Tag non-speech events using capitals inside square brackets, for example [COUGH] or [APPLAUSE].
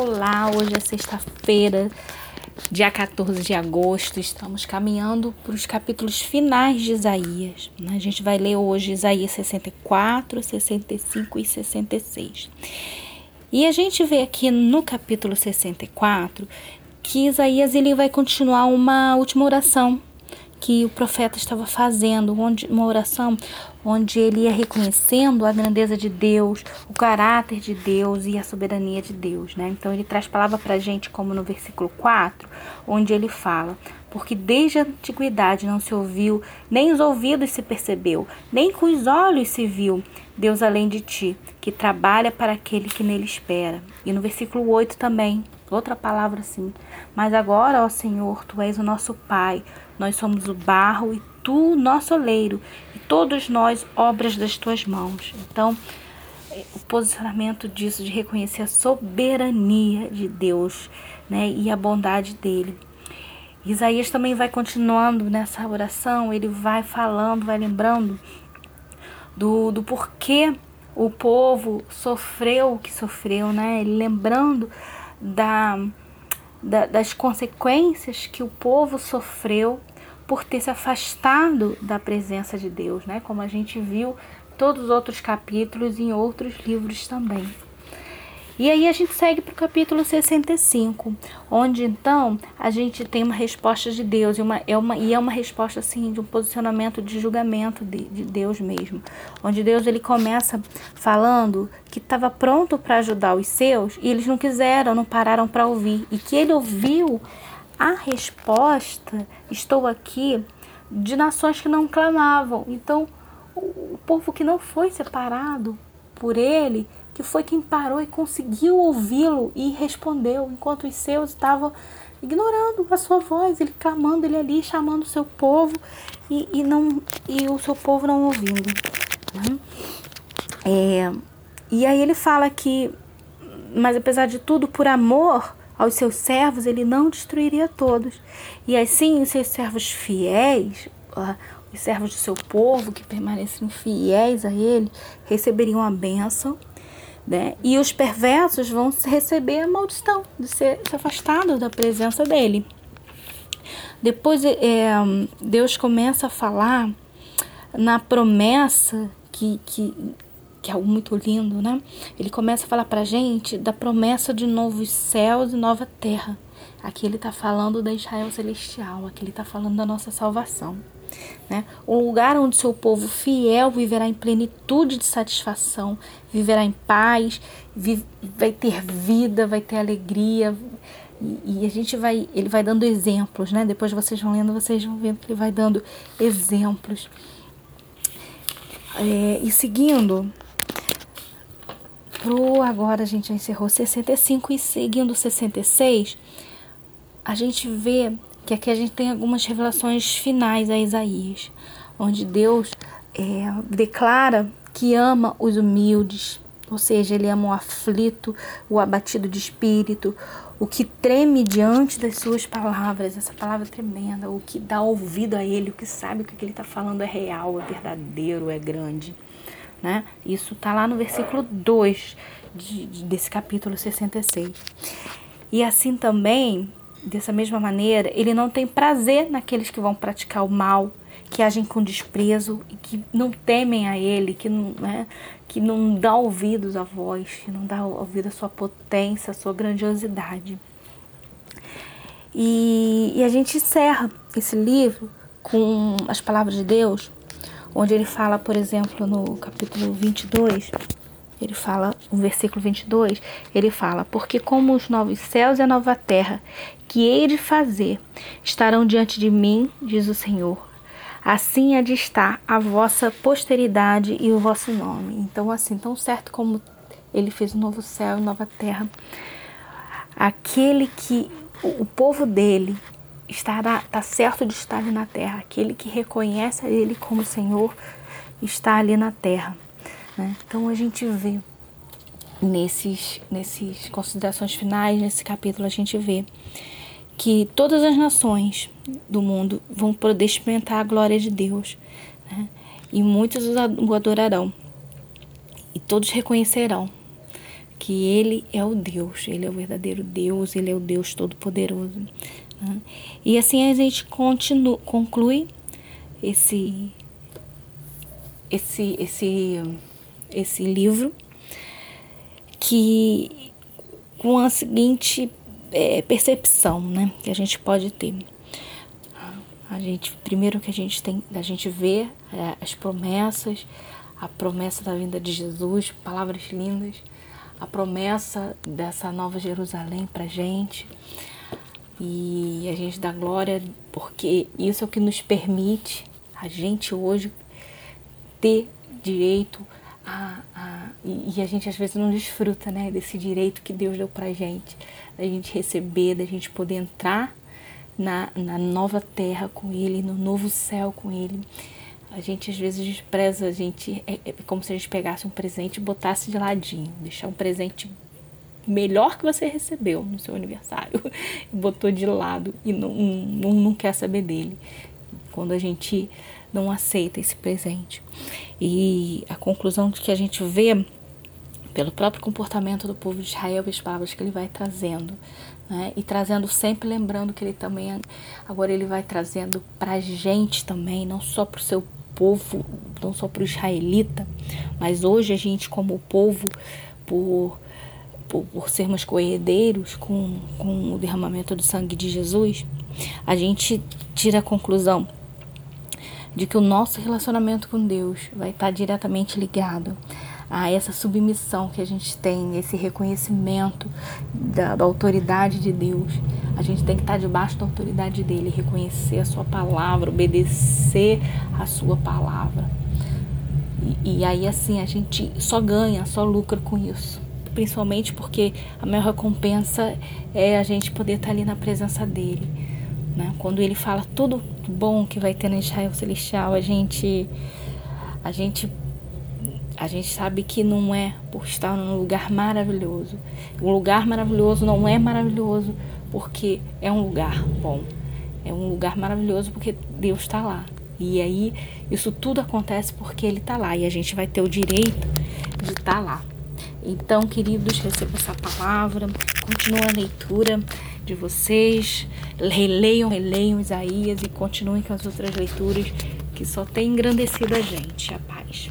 Olá, hoje é sexta-feira, dia 14 de agosto. Estamos caminhando para os capítulos finais de Isaías. A gente vai ler hoje Isaías 64, 65 e 66. E a gente vê aqui no capítulo 64 que Isaías ele vai continuar uma última oração que o profeta estava fazendo, onde uma oração onde ele ia reconhecendo a grandeza de Deus, o caráter de Deus e a soberania de Deus, né? Então ele traz palavra para a gente como no versículo 4, onde ele fala: porque desde a antiguidade não se ouviu, nem os ouvidos se percebeu, nem com os olhos se viu Deus além de ti, que trabalha para aquele que nele espera. E no versículo 8 também, outra palavra assim: Mas agora, ó Senhor, tu és o nosso Pai, nós somos o barro e tu, nosso oleiro, e todos nós obras das tuas mãos. Então, o posicionamento disso de reconhecer a soberania de Deus, né, e a bondade dele. Isaías também vai continuando nessa oração, ele vai falando, vai lembrando do, do porquê o povo sofreu o que sofreu, né? Lembrando da, da, das consequências que o povo sofreu por ter se afastado da presença de Deus, né? Como a gente viu todos os outros capítulos em outros livros também. E aí a gente segue para o capítulo 65, onde então a gente tem uma resposta de Deus, e, uma, é, uma, e é uma resposta assim de um posicionamento de julgamento de, de Deus mesmo. Onde Deus ele começa falando que estava pronto para ajudar os seus e eles não quiseram, não pararam para ouvir. E que ele ouviu a resposta, estou aqui, de nações que não clamavam. Então, o povo que não foi separado por ele, que foi quem parou e conseguiu ouvi-lo e respondeu, enquanto os seus estavam ignorando a sua voz, ele clamando ele ali, chamando o seu povo e, e, não, e o seu povo não ouvindo. Né? É, e aí ele fala que, mas apesar de tudo, por amor aos seus servos, ele não destruiria todos. E assim, os seus servos fiéis, os servos do seu povo que permaneciam fiéis a ele, receberiam a bênção. Né? E os perversos vão receber a maldição de ser, ser afastados da presença dele. Depois é, Deus começa a falar na promessa que, que que é algo muito lindo, né? Ele começa a falar para gente da promessa de novos céus e nova terra. Aqui ele está falando da Israel celestial, aqui ele está falando da nossa salvação. Né? Um lugar onde seu povo fiel viverá em plenitude de satisfação, viverá em paz, vi vai ter vida, vai ter alegria. E, e, a gente vai, ele vai dando exemplos, né? Depois vocês vão lendo, vocês vão vendo que ele vai dando exemplos. É, e seguindo, pro agora a gente encerrou 65 e seguindo 66, a gente vê que aqui a gente tem algumas revelações finais a Isaías, onde Deus é, declara que ama os humildes, ou seja, ele ama o aflito, o abatido de espírito, o que treme diante das suas palavras, essa palavra tremenda, o que dá ouvido a ele, o que sabe que o que ele está falando é real, é verdadeiro, é grande. Né? Isso está lá no versículo 2 de, de, desse capítulo 66. E assim também, dessa mesma maneira, ele não tem prazer naqueles que vão praticar o mal, que agem com desprezo e que não temem a ele, que não, né, que não dá ouvidos à voz, que não dá ouvido à sua potência, à sua grandiosidade. E, e a gente encerra esse livro com as palavras de Deus onde ele fala, por exemplo, no capítulo 22, ele fala, no versículo 22, ele fala: Porque como os novos céus e a nova terra que hei de fazer estarão diante de mim, diz o Senhor, assim há de estar a vossa posteridade e o vosso nome. Então, assim, tão certo como ele fez o novo céu e nova terra, aquele que o povo dele estará, está certo de estar ali na terra. Aquele que reconhece a Ele como Senhor está ali na terra. Né? Então a gente vê nesses, nesses considerações finais, nesse capítulo, a gente vê que todas as nações do mundo vão poder experimentar a glória de Deus. Né? E muitos o adorarão. E todos reconhecerão que Ele é o Deus, Ele é o verdadeiro Deus, Ele é o Deus Todo-Poderoso. Né? E assim a gente continua, conclui esse, esse, esse, esse livro que com a seguinte é, percepção, né, que a gente pode ter. A gente, primeiro que a gente tem, a gente vê é, as promessas, a promessa da vinda de Jesus, palavras lindas, a promessa dessa nova Jerusalém para gente. E a gente dá glória porque isso é o que nos permite a gente hoje ter direito a, a e, e, a gente às vezes não desfruta, né, desse direito que Deus deu pra gente, da gente receber, da gente poder entrar na, na nova terra com Ele, no novo céu com Ele. A gente às vezes despreza, a gente é, é como se a gente pegasse um presente e botasse de ladinho, deixar um presente melhor que você recebeu no seu aniversário, [LAUGHS] botou de lado e não, não, não quer saber dele. Quando a gente não aceita esse presente. E a conclusão que a gente vê pelo próprio comportamento do povo de Israel e as palavras que ele vai trazendo, né? E trazendo sempre lembrando que ele também agora ele vai trazendo para a gente também, não só para o seu povo, não só para o israelita, mas hoje a gente como povo por por, por sermos coerdeiros com, com o derramamento do sangue de Jesus, a gente tira a conclusão de que o nosso relacionamento com Deus vai estar diretamente ligado a essa submissão que a gente tem, esse reconhecimento da, da, autoridade de Deus. A gente tem que estar debaixo da autoridade dele, reconhecer a sua palavra, obedecer a sua palavra. E, e aí assim a gente só ganha, só lucra com isso. Principalmente porque a maior recompensa é a gente poder estar ali na presença dele né? Quando ele fala tudo bom que vai ter no Israel Celestial, a gente a gente a gente sabe que não é por estar num lugar maravilhoso. O lugar maravilhoso não é maravilhoso porque é um lugar bom. É um lugar maravilhoso porque Deus está lá. E aí isso tudo acontece porque Ele está lá e a gente vai ter o direito de estar tá lá. Então, queridos, receba essa palavra, continue a leitura de vocês, releiam, releiam Isaías e continuem com as outras leituras que só tem engrandecido a gente. A paz.